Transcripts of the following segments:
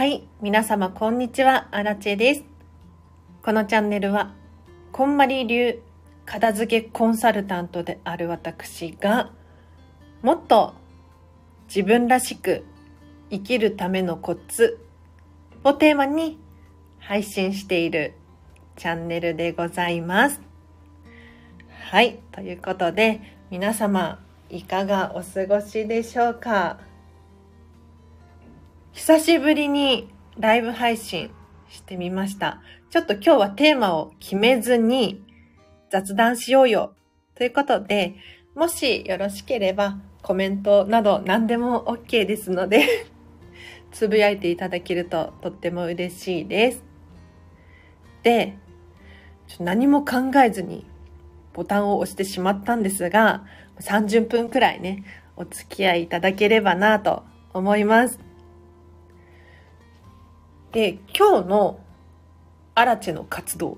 はい、皆様こんにちは、アラチェです。このチャンネルは、こんまり流片付けコンサルタントである私が、もっと自分らしく生きるためのコツをテーマに配信しているチャンネルでございます。はい、ということで、皆様いかがお過ごしでしょうか？久しぶりにライブ配信してみました。ちょっと今日はテーマを決めずに雑談しようよということで、もしよろしければコメントなど何でも OK ですので つぶやいていただけるととっても嬉しいです。で、ちょ何も考えずにボタンを押してしまったんですが、30分くらいね、お付き合いいただければなと思います。で、今日のアラチェの活動。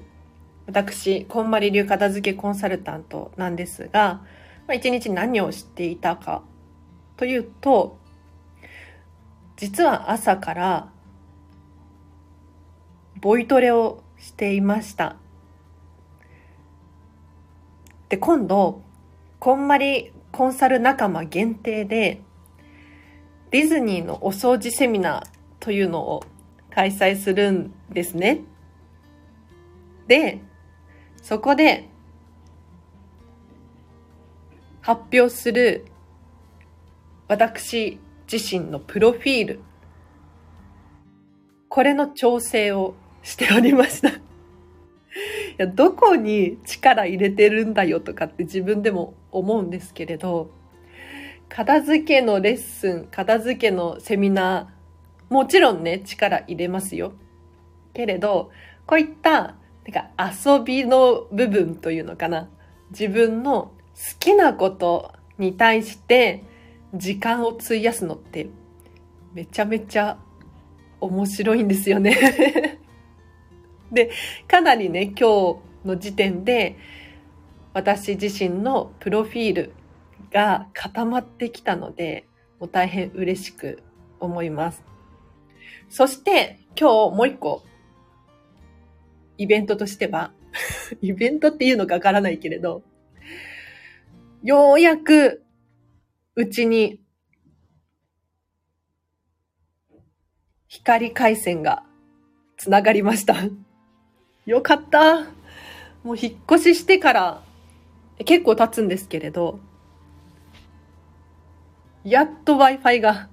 私、こんまり流片付けコンサルタントなんですが、まあ、一日何をしていたかというと、実は朝からボイトレをしていました。で、今度、こんまりコンサル仲間限定で、ディズニーのお掃除セミナーというのを開催するんですね。で、そこで発表する私自身のプロフィール。これの調整をしておりました。いや、どこに力入れてるんだよとかって自分でも思うんですけれど、片付けのレッスン、片付けのセミナー、もちろんね、力入れますよ。けれど、こういった、なんか遊びの部分というのかな。自分の好きなことに対して時間を費やすのってめちゃめちゃ面白いんですよね。で、かなりね、今日の時点で私自身のプロフィールが固まってきたので、もう大変嬉しく思います。そして今日もう一個イベントとしては、イベントっていうのかわからないけれど、ようやくうちに光回線がつながりました。よかった。もう引っ越ししてから結構経つんですけれど、やっと Wi-Fi が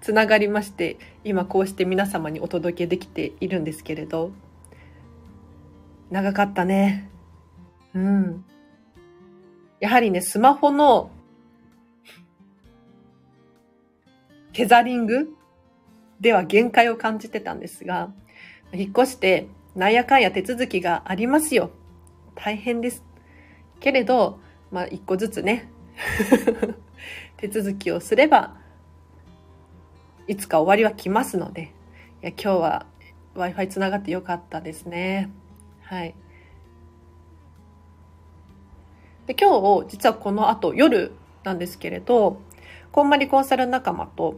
つながりまして、今こうして皆様にお届けできているんですけれど、長かったね。うん。やはりね、スマホのテザリングでは限界を感じてたんですが、引っ越してなんやかんや手続きがありますよ。大変です。けれど、まあ一個ずつね、手続きをすれば、いつか終わりは来ますので、いや今日は Wi-Fi つながってよかったですね。はい。で今日、実はこの後夜なんですけれど、こんまりコンサル仲間と、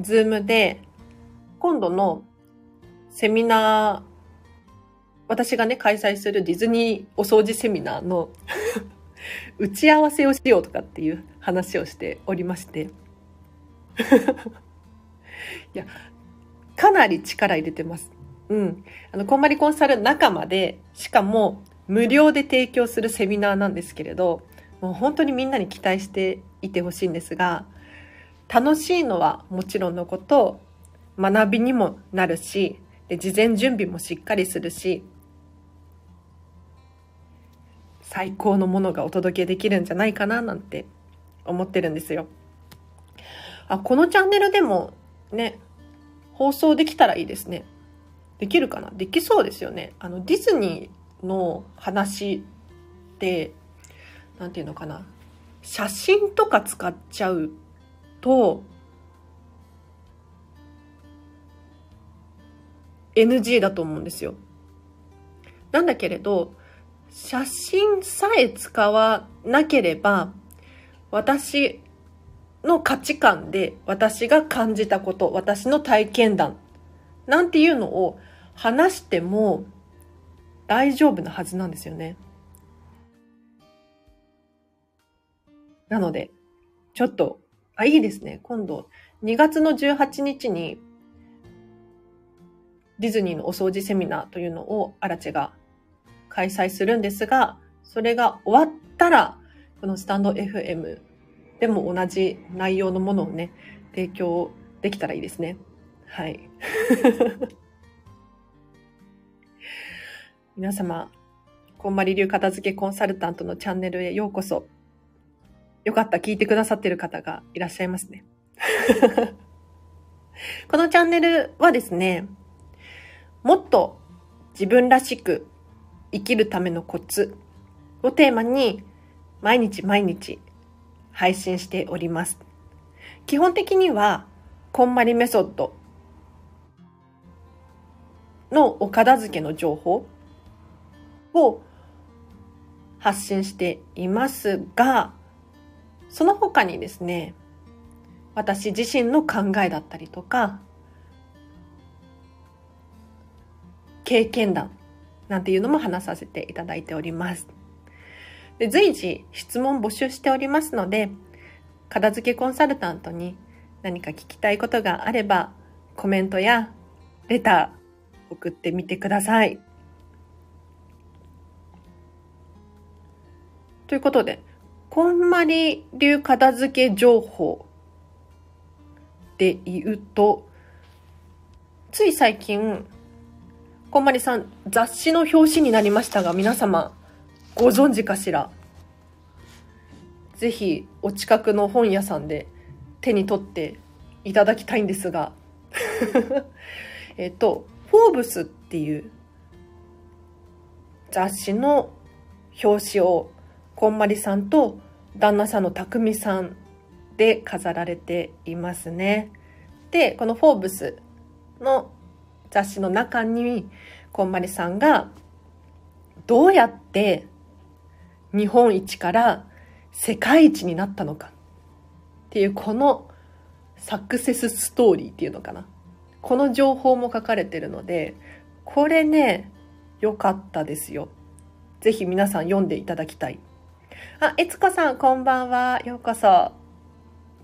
ズームで、今度のセミナー、私がね、開催するディズニーお掃除セミナーの 打ち合わせをしようとかっていう話をしておりまして。いや、かなり力入れてます。うん。あの、こんまりコンサル仲間で、しかも無料で提供するセミナーなんですけれど、もう本当にみんなに期待していてほしいんですが、楽しいのはもちろんのこと、学びにもなるし、で事前準備もしっかりするし、最高のものがお届けできるんじゃないかななんて思ってるんですよ。あ、このチャンネルでもね、放送できたらいいですね。できるかな？できそうですよね。あの、ディズニーの話って、なんていうのかな？写真とか使っちゃうと、NG だと思うんですよ。なんだけれど、写真さえ使わなければ、私の価値観で私が感じたこと、私の体験談なんていうのを話しても大丈夫なはずなんですよね。なので、ちょっと、あ、いいですね。今度、2月の18日に、ディズニーのお掃除セミナーというのをアラチェが開催するんですが、それが終わったら、このスタンド FM でも同じ内容のものをね、提供できたらいいですね。はい。皆様、こんまり流片付けコンサルタントのチャンネルへようこそ。よかった聞いてくださってる方がいらっしゃいますね。このチャンネルはですね、もっと自分らしく生きるためのコツをテーマに毎日毎日配信しております。基本的には、こんまりメソッドのお片付けの情報を発信していますが、その他にですね、私自身の考えだったりとか、経験談なんていうのも話させていただいております。で随時質問募集しておりますので、片付けコンサルタントに何か聞きたいことがあれば、コメントやレター送ってみてください。ということで、こんまり流片付け情報で言うと、つい最近、こんまりさん雑誌の表紙になりましたが、皆様ご存知かしら？ぜひお近くの本屋さんで手に取っていただきたいんですが えっと、フォーブスっていう雑誌の表紙をこんまりさんと旦那さんのたくみさんで飾られていますね。で、このフォーブスの雑誌の中にこんまりさんがどうやって日本一から世界一になったのかっていうこのサクセスストーリーっていうのかな。この情報も書かれてるので、これね、良かったですよ。ぜひ皆さん読んでいただきたい。あ、えつこさんこんばんは。ようこそ。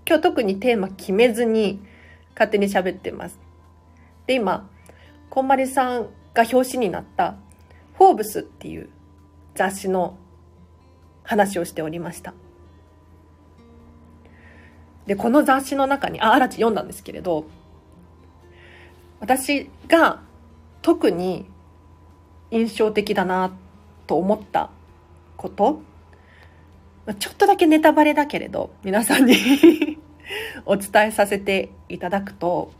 今日特にテーマ決めずに勝手に喋ってます。で、今、こんまりさんが表紙になったフォーブスっていう雑誌の話をしておりました。で、この雑誌の中に、あ、荒地読んだんですけれど、私が特に印象的だなと思ったこと、ちょっとだけネタバレだけれど、皆さんに お伝えさせていただくと、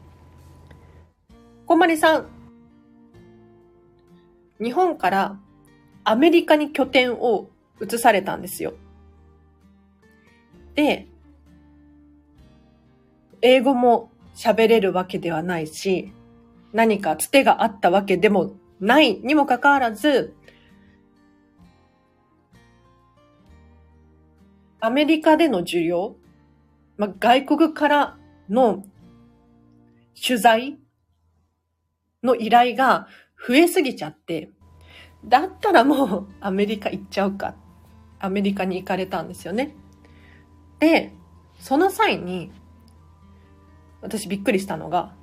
こんまりさん、日本からアメリカに拠点を移されたんですよ。で、英語も喋れるわけではないし、何かつてがあったわけでもないにもかかわらず、アメリカでの需要、まあ、外国からの取材の依頼が増えすぎちゃって、だったらもうアメリカ行っちゃうか。アメリカに行かれたんですよね。で、その際に、私びっくりしたのが、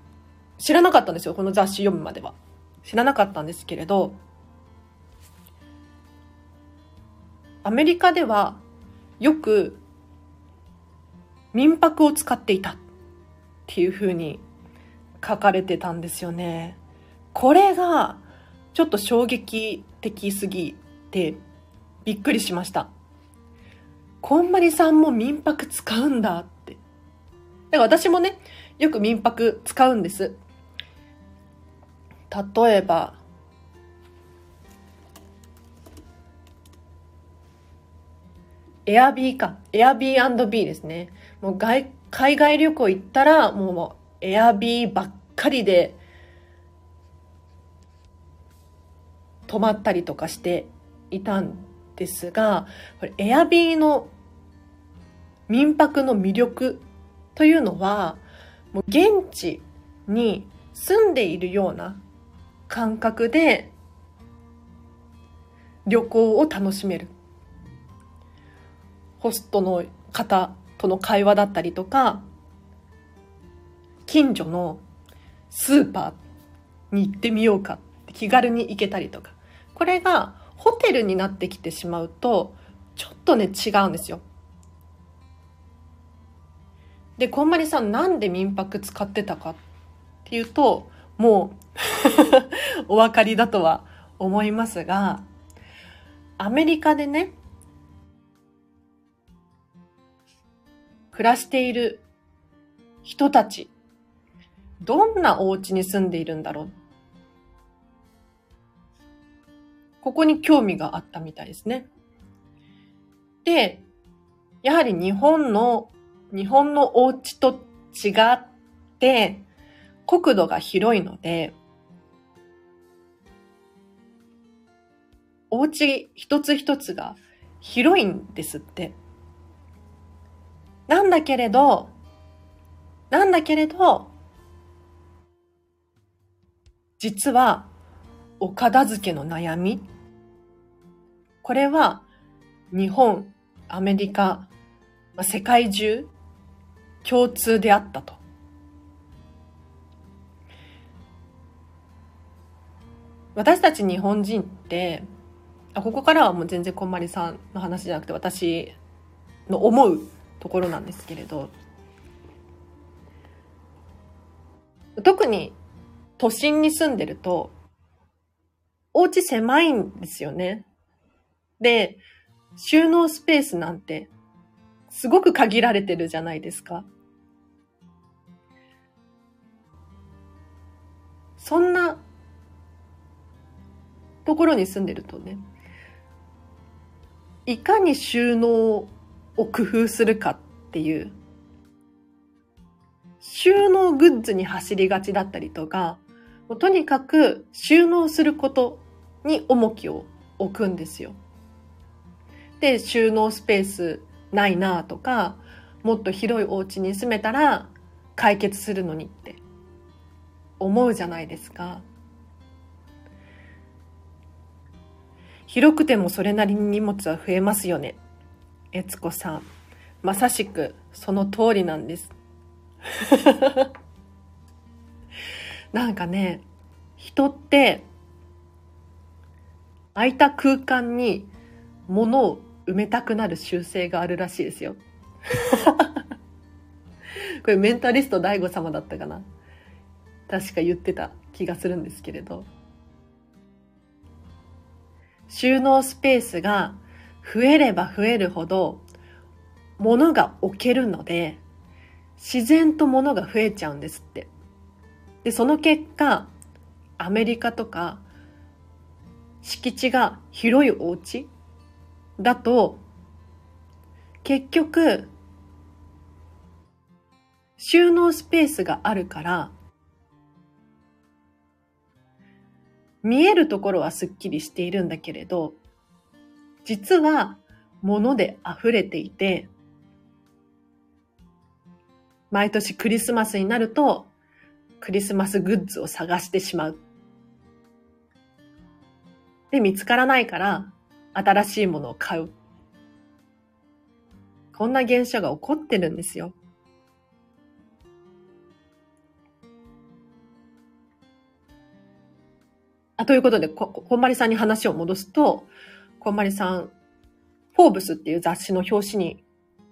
知らなかったんですよ、この雑誌読むまでは。知らなかったんですけれど、アメリカではよく民泊を使っていたっていうふうに書かれてたんですよね。これがちょっと衝撃的すぎてびっくりしました。こんまりさんも民泊使うんだって。だから私もね、よく民泊使うんです。例えば、エアビーか。エアビービーですね。もう外、海外旅行行ったら、もう、エアビーばっかりで、泊まったりとかしていたんですが、これ、エアビーの民泊の魅力というのは、もう現地に住んでいるような感覚で旅行を楽しめる。ホストの方との会話だったりとか、近所のスーパーに行ってみようかって気軽に行けたりとか。これがホテルになってきてしまうと、ちょっとね、違うんですよ。で、こんまりさんなんで民泊使ってたかっていうと、もう お分かりだとは思いますが、アメリカでね、暮らしている人たち、どんなお家に住んでいるんだろう。ここに興味があったみたいですね。で、やはり日本の、日本のお家と違って、国土が広いので、お家一つ一つが広いんですって。なんだけれど、なんだけれど、実は、お片付けの悩み。これは、日本、アメリカ、世界中、共通であったと。私たち日本人って、あここからはもう全然こんまりさんの話じゃなくて私の思うところなんですけれど特に都心に住んでるとお家狭いんですよね。で、収納スペースなんてすごく限られてるじゃないですか。そんなところに住んでるとね、いかに収納を工夫するかっていう、収納グッズに走りがちだったりとか、もうとにかく収納することに重きを置くんですよ。で、収納スペースないなとか、もっと広いお家に住めたら解決するのにって思うじゃないですか。広くてもそれなりに荷物は増えますよね。悦子さん。まさしくその通りなんです。なんかね、人って空いた空間に物を埋めたくなる習性があるらしいですよ。これメンタリスト DAIGO 様だったかな？確か言ってた気がするんですけれど。収納スペースが増えれば増えるほど物が置けるので自然と物が増えちゃうんですって。で、その結果アメリカとか敷地が広いお家だと結局収納スペースがあるから見えるところはすっきりしているんだけれど、実は物で溢れていて、毎年クリスマスになると、クリスマスグッズを探してしまう。で、見つからないから、新しいものを買う。こんな現象が起こってるんですよ。あということでこ、こんまりさんに話を戻すと、こんまりさん、フォーブスっていう雑誌の表紙に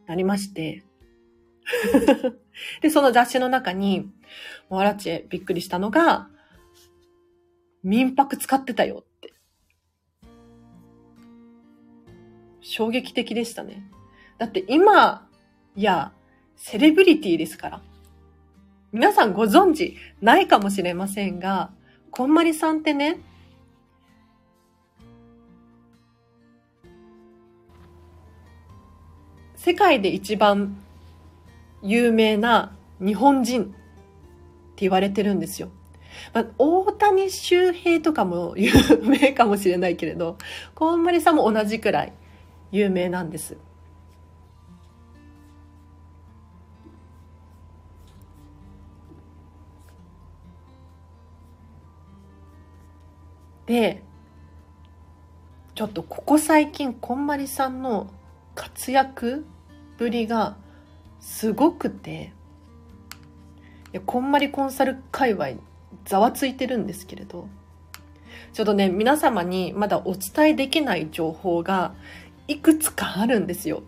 なりまして、で、その雑誌の中に、もうアラチェびっくりしたのが、民泊使ってたよ衝撃的でしたね。だって今、や、セレブリティですから。皆さんご存知ないかもしれませんが、こんまりさんってね、世界で一番有名な日本人って言われてるんですよ。まあ、大谷周平とかも有名かもしれないけれど、こんまりさんも同じくらい有名なんです。で、ちょっとここ最近、こんまりさんの活躍ぶりがすごくて、いやこんまりコンサル界隈ざわついてるんですけれど、ちょっとね、皆様にまだお伝えできない情報がいくつかあるんですよ。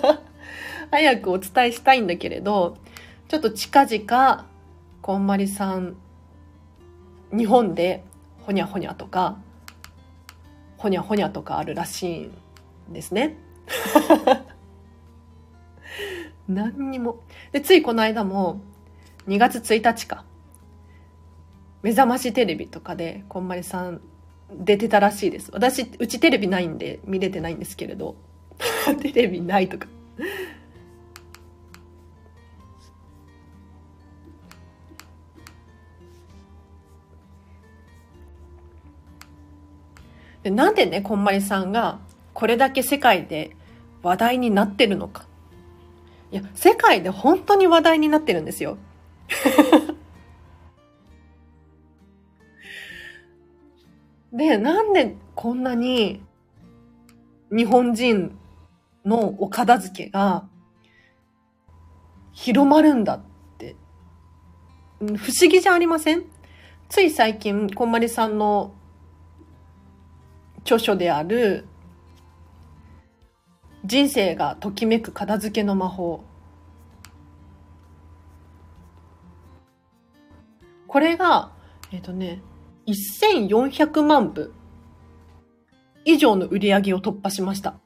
早くお伝えしたいんだけれど、ちょっと近々、こんまりさん、日本でほにゃほにゃとか、ほにゃほにゃとかあるらしいんですね。何にも。で、ついこの間も、2月1日か。目覚ましテレビとかで、こんまりさん出てたらしいです。私、うちテレビないんで見れてないんですけれど。テレビないとか。でなんでね、こんまりさんがこれだけ世界で話題になってるのか。いや、世界で本当に話題になってるんですよ。で、なんでこんなに日本人のお片付けが広まるんだって、不思議じゃありません？つい最近、こんまりさんの著書である人生がときめく片付けの魔法。これが、えっ、ー、とね、1400万部以上の売り上げを突破しました。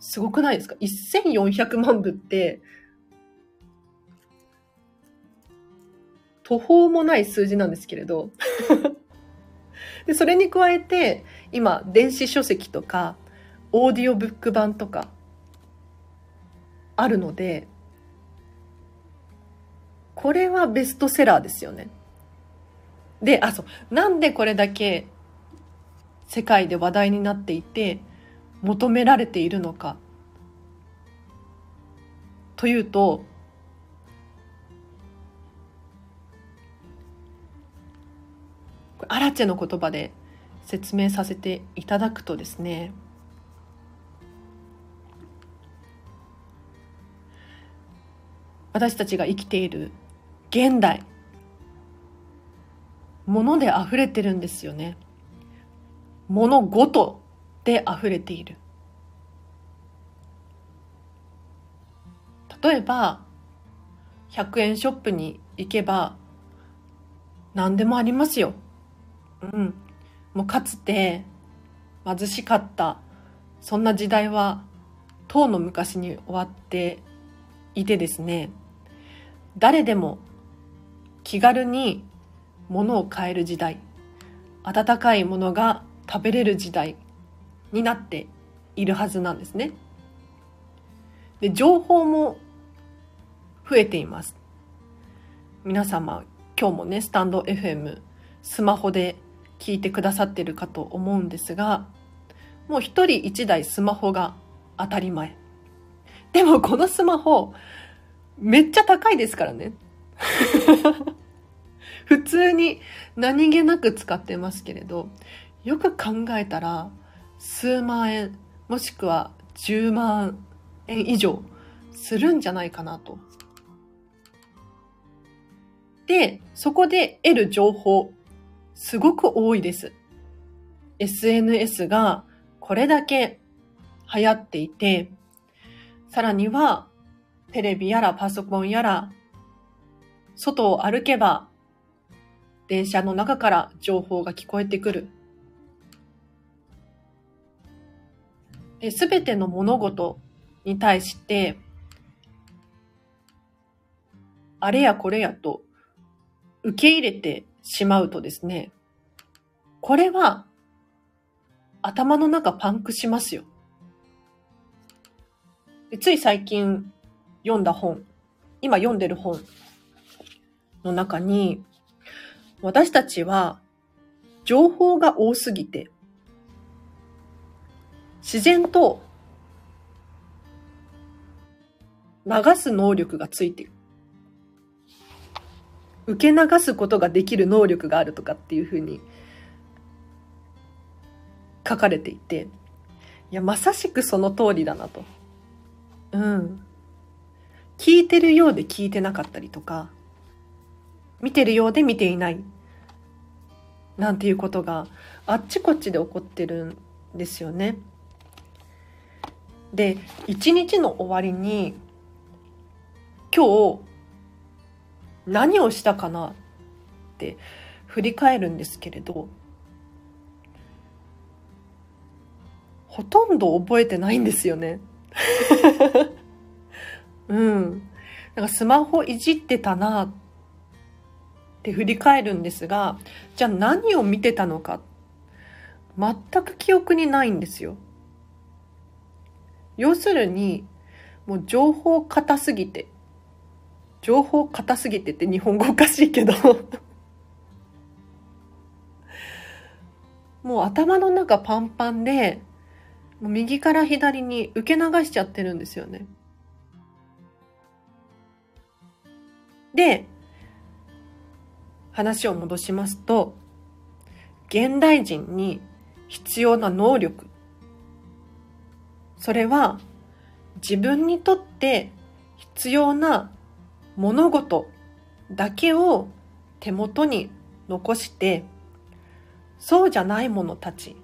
すごくないですか ?1400 万部って、途方もない数字なんですけれど で、それに加えて、今、電子書籍とか、オーディオブック版とか、あるので、これはベストセラーですよね。で、あ、そう。なんでこれだけ世界で話題になっていて、求められているのか。というと、アラチェの言葉で説明させていただくとですね私たちが生きている現代物で溢れてるんですよね。物ごとで溢れている。例えば100円ショップに行けば何でもありますよ。うん。もうかつて貧しかった、そんな時代は、当の昔に終わっていてですね、誰でも気軽に物を買える時代、温かいものが食べれる時代になっているはずなんですね。で、情報も増えています。皆様、今日もね、スタンド FM、スマホで聞いてくださってるかと思うんですが、もう一人一台スマホが当たり前。でもこのスマホ、めっちゃ高いですからね。普通に何気なく使ってますけれど、よく考えたら、数万円、もしくは10万円以上するんじゃないかなと。で、そこで得る情報すごく多いです。SNS がこれだけ流行っていて、さらにはテレビやらパソコンやら、外を歩けば電車の中から情報が聞こえてくる。すべての物事に対して、あれやこれやと受け入れてしまうとですね、これは頭の中パンクしますよ。つい最近読んだ本、今読んでる本の中に、私たちは情報が多すぎて、自然と流す能力がついてる。受け流すことができる能力があるとかっていうふうに書かれていて、いや、まさしくその通りだなと。うん。聞いてるようで聞いてなかったりとか、見てるようで見ていない。なんていうことがあっちこっちで起こってるんですよね。で、一日の終わりに、今日何をしたかなって振り返るんですけれど、ほとんど覚えてないんですよね。うん。なんかスマホいじってたなっって振り返るんですが、じゃあ何を見てたのか、全く記憶にないんですよ。要するに、もう情報硬すぎて、情報硬すぎてって日本語おかしいけど もう頭の中パンパンで、もう右から左に受け流しちゃってるんですよね。で、話を戻しますと、現代人に必要な能力。それは自分にとって必要な物事だけを手元に残して、そうじゃないものたち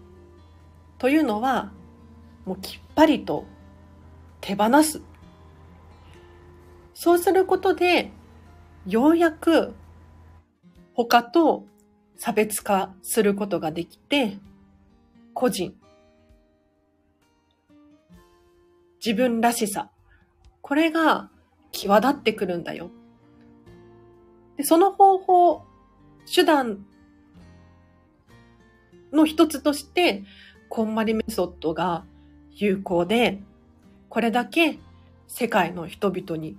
というのはもうきっぱりと手放す。そうすることで、ようやく他と差別化することができて、個人、自分らしさ、これが際立ってくるんだよ。でその方法、手段の一つとして、こんまりメソッドが有効で、これだけ世界の人々に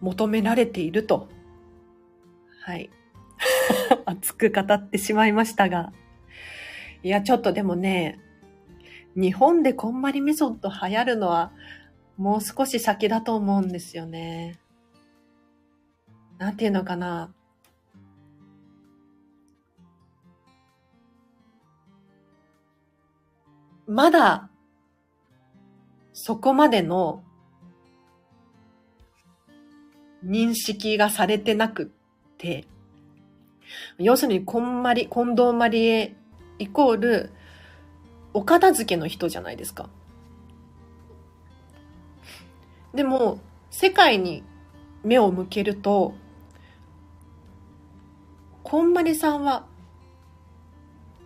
求められていると。はい。熱く語ってしまいましたが。いや、ちょっとでもね、日本でこんまりメソッド流行るのはもう少し先だと思うんですよね。なんていうのかな。まだ、そこまでの認識がされてなくって、要するに、こんまり、近藤まりえイコール、お片付けの人じゃないですか。でも、世界に目を向けると、こんまりさんは、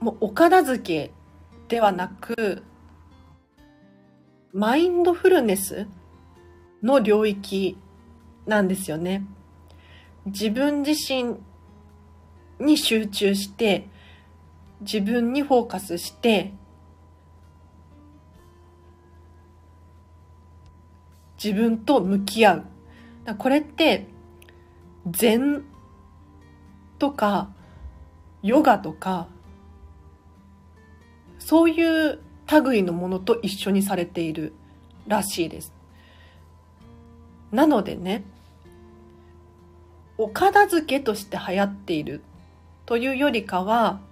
もうお片付けではなく、マインドフルネスの領域なんですよね。自分自身に集中して、自分にフォーカスして、自分と向き合う。これって、禅とか、ヨガとか、そういう類のものと一緒にされているらしいです。なのでね、お片付けとして流行っているというよりかは、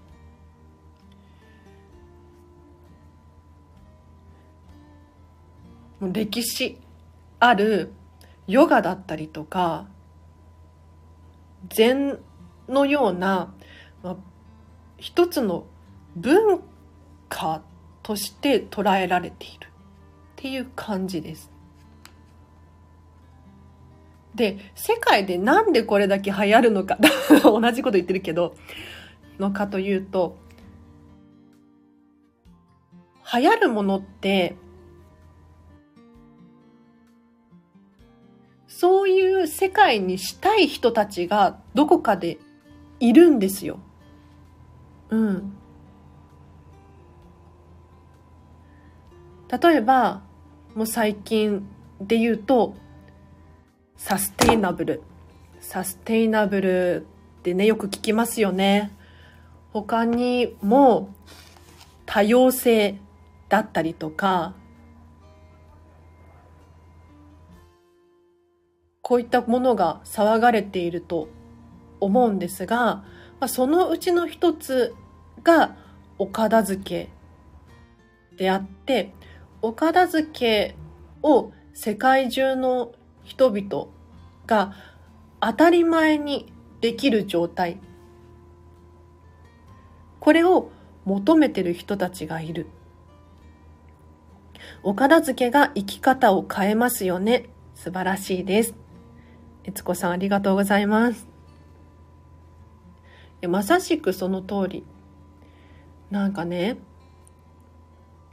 歴史あるヨガだったりとか、禅のような、まあ、一つの文化として捉えられているっていう感じです。で、世界でなんでこれだけ流行るのか 同じこと言ってるけど、のかというと、流行るものって、そういう世界にしたい人たちがどこかでいるんですよ。うん。例えば、もう最近で言うと、サステイナブル。サステイナブルってね、よく聞きますよね。他にも多様性だったりとか、こういったものが騒がれていると思うんですが、まあ、そのうちの一つがお片付けであって、お片付けを世界中の人々が当たり前にできる状態。これを求めてる人たちがいる。お片付けが生き方を変えますよね。素晴らしいです。えつこさんありがとうございます。まさしくその通り。なんかね、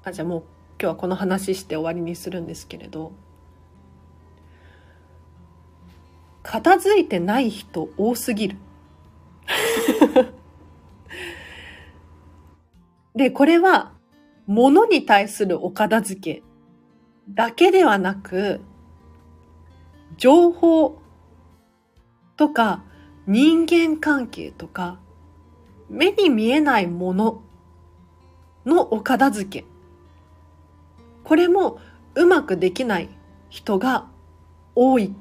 あ、じゃあもう今日はこの話して終わりにするんですけれど、片付いてない人多すぎる。で、これは物に対するお片付けだけではなく、情報とか人間関係とか目に見えないもののお片付け。これもうまくできない人が多い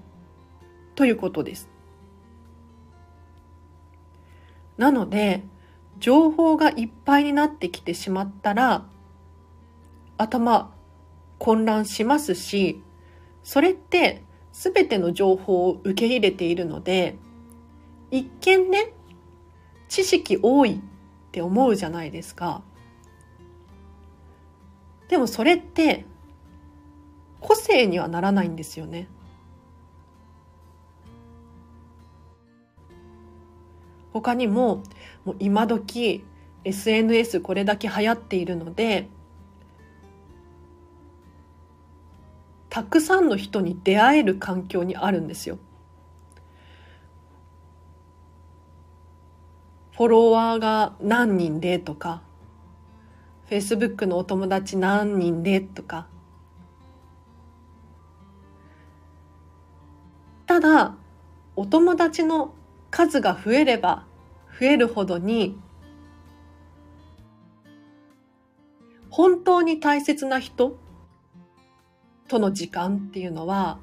ということです。なので、情報がいっぱいになってきてしまったら、頭混乱しますし、それって全ての情報を受け入れているので、一見ね、知識多いって思うじゃないですか。でもそれって個性にはならないんですよね。他にももう今時 SNS これだけ流行っているのでたくさんの人に出会える環境にあるんですよ。フォロワーが何人でとか、Facebook のお友達何人でとか。ただ、お友達の数が増えれば増えるほどに、本当に大切な人との時間っていうのは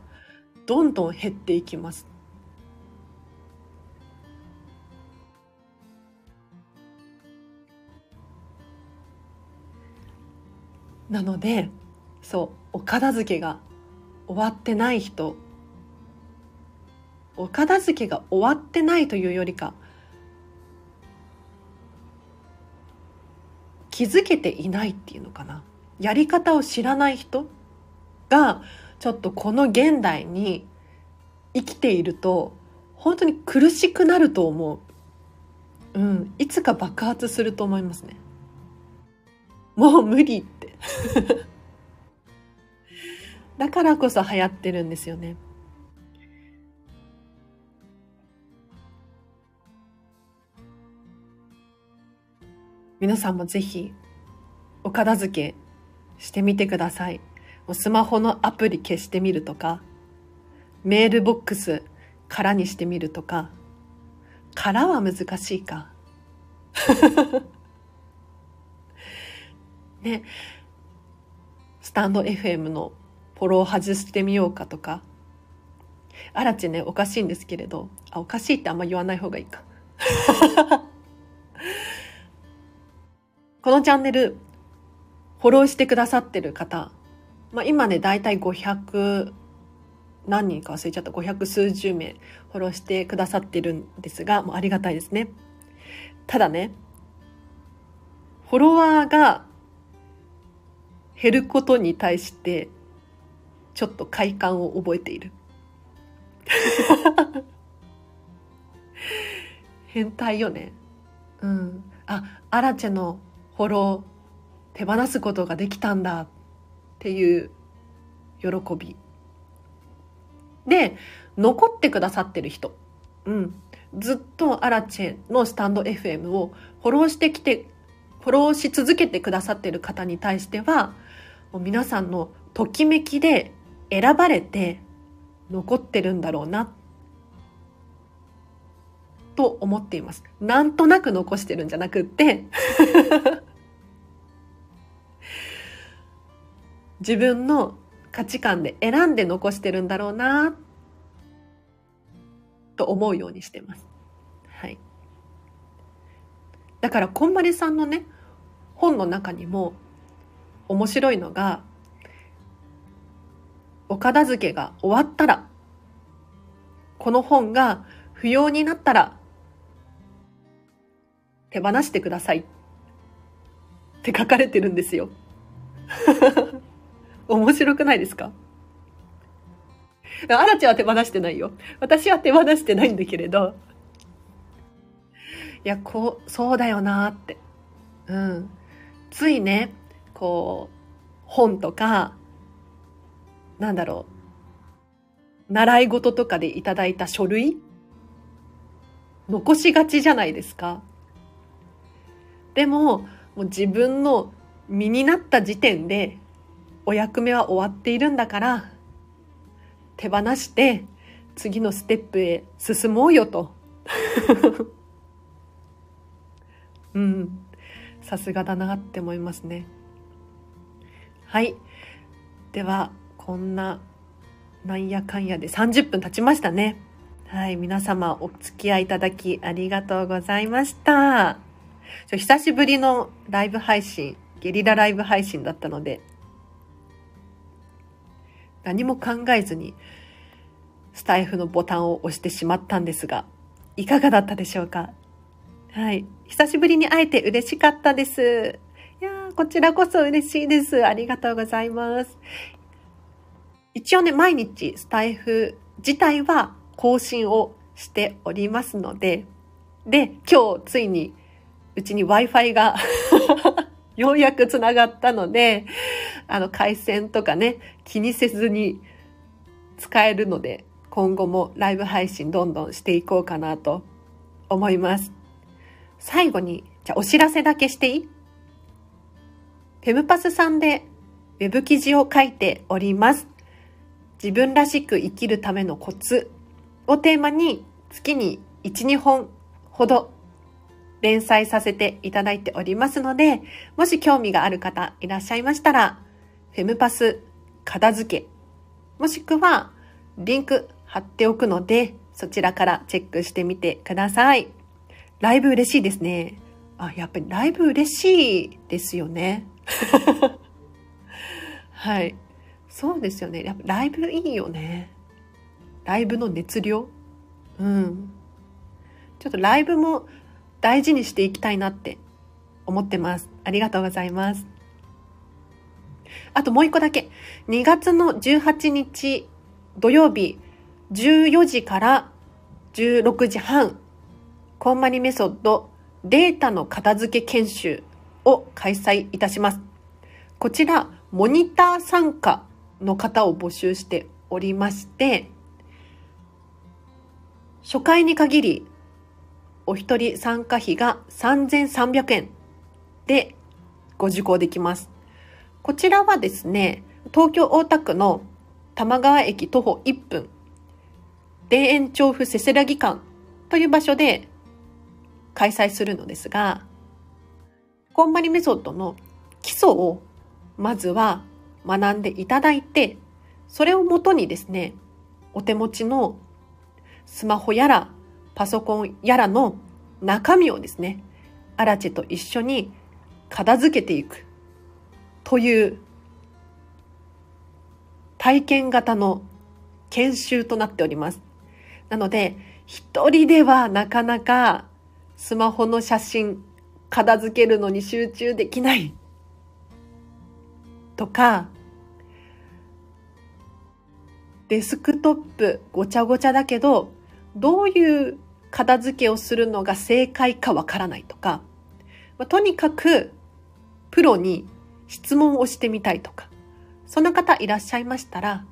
どんどん減っていきます。なのでそうお片付けが終わってない人お片付けが終わってないというよりか気づけていないっていうのかなやり方を知らない人がちょっとこの現代に生きていると本当に苦しくなると思う。うん、いつか爆発すると思いますね。もう無理って。だからこそ流行ってるんですよね。皆さんもぜひお片付けしてみてください。もうスマホのアプリ消してみるとか、メールボックス空にしてみるとか、空は難しいか。ね、スタンド FM のフォロー外してみようかとか、あらちね、おかしいんですけれど、あ、おかしいってあんま言わない方がいいか。このチャンネル、フォローしてくださってる方、まあ、今ね、だいたい500何人か忘れちゃった500数十名フォローしてくださってるんですが、もうありがたいですね。ただね、フォロワーが減ることに対して、ちょっと快感を覚えている。変態よね。うん。あ、アラチェのフォロー手放すことができたんだっていう喜び。で、残ってくださってる人。うん。ずっとアラチェのスタンド FM をフォローしてきて、フォローし続けてくださってる方に対しては、もう皆さんのときめきで選ばれて残ってるんだろうな、と思っています。なんとなく残してるんじゃなくって自分の価値観で選んで残してるんだろうなと思うようにしてます。はい。だから、こんまりさんのね、本の中にも面白いのが、お片付けが終わったら、この本が不要になったら、手放してくださいって書かれてるんですよ。面白くないですか？アラチは手放してないよ。私は手放してないんだけれど。いや、こう、そうだよなって。うん。ついね、こう、本とか、なんだろう、習い事とかでいただいた書類？残しがちじゃないですか。でも、もう自分の身になった時点でお役目は終わっているんだから手放して次のステップへ進もうよと。うん。さすがだなって思いますね。はい。では、こんな、なんやかんやで30分経ちましたね。はい。皆様お付き合いいただきありがとうございました。久しぶりのライブ配信、ゲリラライブ配信だったので、何も考えずにスタイフのボタンを押してしまったんですが、いかがだったでしょうか？はい。久しぶりに会えて嬉しかったです。いやー、こちらこそ嬉しいです。ありがとうございます。一応ね、毎日スタイフ自体は更新をしておりますので、で、今日ついにうちに Wi-Fi がようやくつながったので、あの回線とかね、気にせずに使えるので、今後もライブ配信どんどんしていこうかなと思います。最後に、じゃあお知らせだけしていい？フェムパスさんでウェブ記事を書いております。自分らしく生きるためのコツをテーマに月に1、2本ほど連載させていただいておりますので、もし興味がある方いらっしゃいましたら、フェムパス片付け、もしくはリンク貼っておくので、そちらからチェックしてみてください。ライブ嬉しいですね。あ、やっぱりライブ嬉しいですよね。はい。そうですよね。やっぱライブいいよね。ライブの熱量うん。ちょっとライブも大事にしていきたいなって思ってます。ありがとうございます。あともう一個だけ。2月の18日土曜日14時から16時半、コンマニメソッドデータの片付け研修を開催いたします。こちら、モニター参加の方を募集しておりまして、初回に限りお一人参加費が3300円でご受講できます。こちらはですね、東京大田区の玉川駅徒歩1分、田園調布せせらぎ館という場所で開催するのですが、こんまりメソッドの基礎をまずは学んでいただいて、それをもとにですね、お手持ちのスマホやらパソコンやらの中身をですね、アラチェと一緒に片付けていくという体験型の研修となっております。なので、一人ではなかなかスマホの写真片付けるのに集中できないとか、デスクトップごちゃごちゃだけど、どういう片付けをするのが正解かわからないとか、まあ、とにかくプロに質問をしてみたいとか、そんな方いらっしゃいましたら、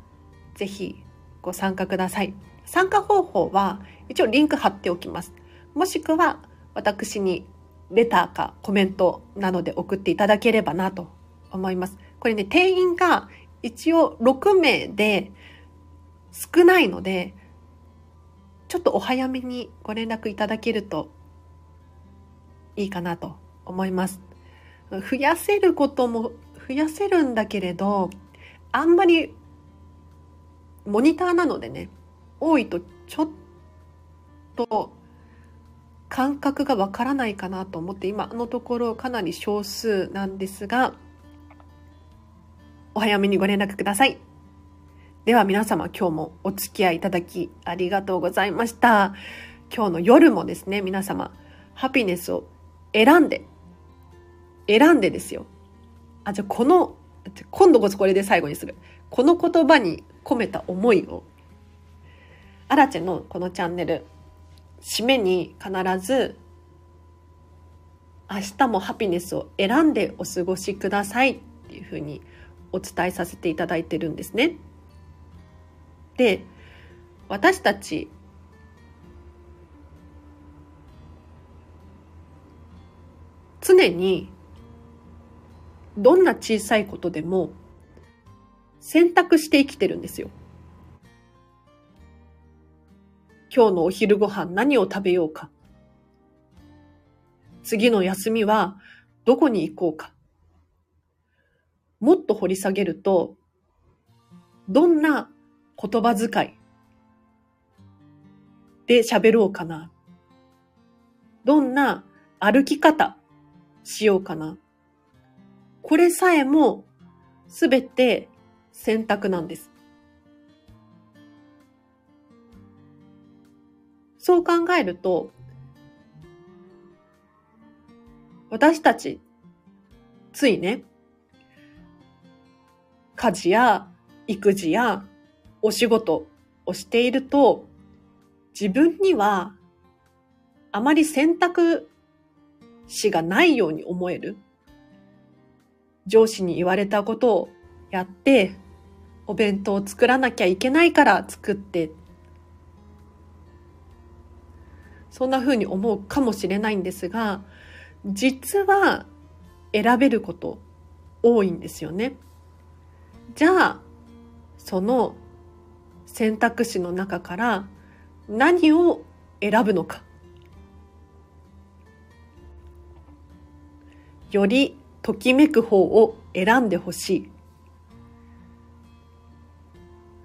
ぜひご参加ください。参加方法は一応リンク貼っておきます。もしくは私にレターかコメントなどで送っていただければなと思います。これね、定員が一応6名で少ないので、ちょっとお早めにご連絡いただけるといいかなと思います。増やせることも増やせるんだけれど、あんまりモニターなのでね、多いとちょっと感覚がわからないかなと思って今のところかなり少数なんですがお早めにご連絡ください。では皆様今日もお付き合いいただきありがとうございました。今日の夜もですね、皆様、ハピネスを選んで、選んでですよ。あ、じゃあこの、今度こそこれで最後にする。この言葉に込めた思いを、アラチェのこのチャンネル、締めに必ず、明日もハピネスを選んでお過ごしくださいっていうふうにお伝えさせていただいてるんですね。で、私たち常にどんな小さいことでも選択して生きてるんですよ。今日のお昼ご飯何を食べようか。次の休みはどこに行こうか。もっと掘り下げると、どんな言葉遣いで喋ろうかな。どんな歩き方しようかな。これさえもすべて選択なんです。そう考えると、私たち、ついね、家事や育児やお仕事をしていると、自分にはあまり選択肢がないように思える。上司に言われたことをやって、お弁当を作らなきゃいけないから作って、そんな風に思うかもしれないんですが、実は選べること多いんですよね。じゃあ、その選択肢の中から何を選ぶのか。よりときめく方を選んでほしい。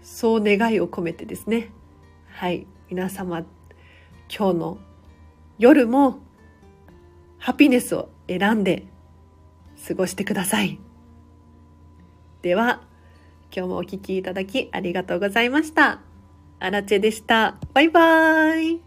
そう願いを込めてですね。はい。皆様、今日の夜もハピネスを選んで過ごしてください。では、今日もお聴きいただきありがとうございました。アラチェでした。バイバーイ。